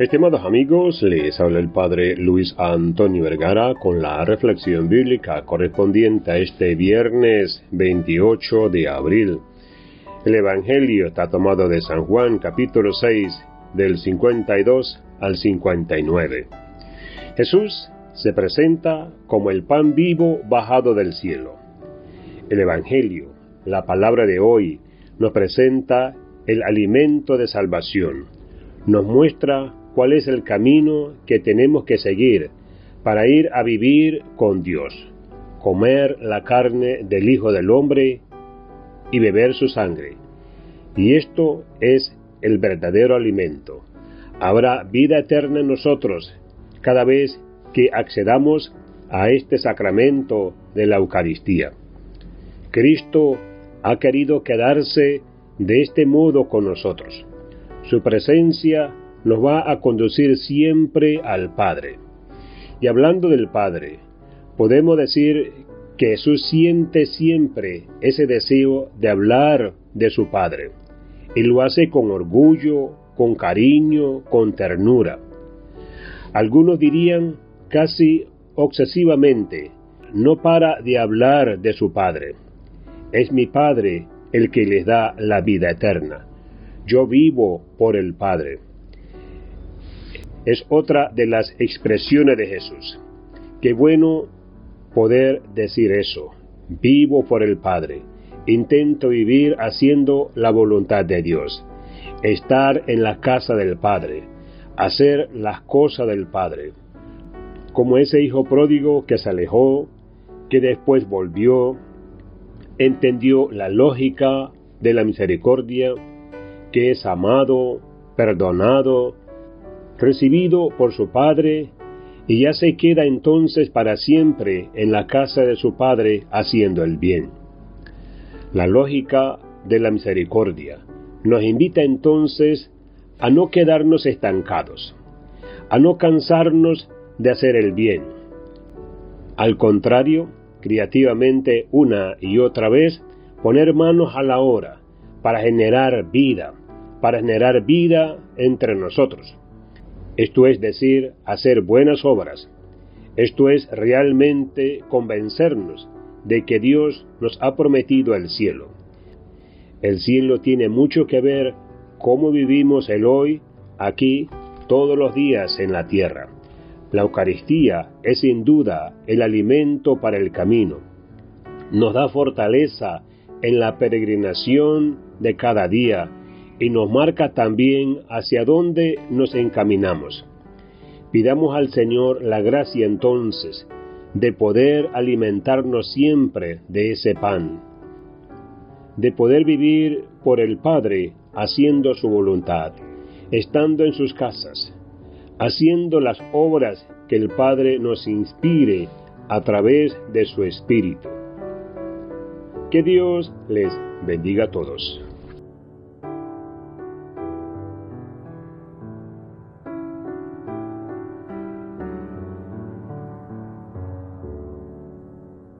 Estimados amigos, les habla el Padre Luis Antonio Vergara con la reflexión bíblica correspondiente a este viernes 28 de abril. El Evangelio está tomado de San Juan capítulo 6 del 52 al 59. Jesús se presenta como el pan vivo bajado del cielo. El Evangelio, la palabra de hoy, nos presenta el alimento de salvación. Nos muestra cuál es el camino que tenemos que seguir para ir a vivir con Dios, comer la carne del Hijo del Hombre y beber su sangre. Y esto es el verdadero alimento. Habrá vida eterna en nosotros cada vez que accedamos a este sacramento de la Eucaristía. Cristo ha querido quedarse de este modo con nosotros. Su presencia nos va a conducir siempre al Padre. Y hablando del Padre, podemos decir que Jesús siente siempre ese deseo de hablar de su Padre. Y lo hace con orgullo, con cariño, con ternura. Algunos dirían casi obsesivamente, no para de hablar de su Padre. Es mi Padre el que les da la vida eterna. Yo vivo por el Padre. Es otra de las expresiones de Jesús. Qué bueno poder decir eso. Vivo por el Padre. Intento vivir haciendo la voluntad de Dios. Estar en la casa del Padre. Hacer las cosas del Padre. Como ese hijo pródigo que se alejó, que después volvió, entendió la lógica de la misericordia, que es amado, perdonado, recibido por su Padre, y ya se queda entonces para siempre en la casa de su Padre haciendo el bien. La lógica de la misericordia nos invita entonces a no quedarnos estancados, a no cansarnos de hacer el bien. Al contrario, creativamente una y otra vez, poner manos a la obra para generar vida, para generar vida entre nosotros. Esto es decir, hacer buenas obras. Esto es realmente convencernos de que Dios nos ha prometido el cielo. El cielo tiene mucho que ver cómo vivimos el hoy, aquí, todos los días en la tierra. La Eucaristía es sin duda el alimento para el camino. Nos da fortaleza en la peregrinación de cada día y nos marca también hacia dónde nos encaminamos. Pidamos al Señor la gracia entonces de poder alimentarnos siempre de ese pan, de poder vivir por el Padre haciendo su voluntad, estando en sus casas, haciendo las obras que el Padre nos inspire a través de su Espíritu. Que Dios les bendiga a todos.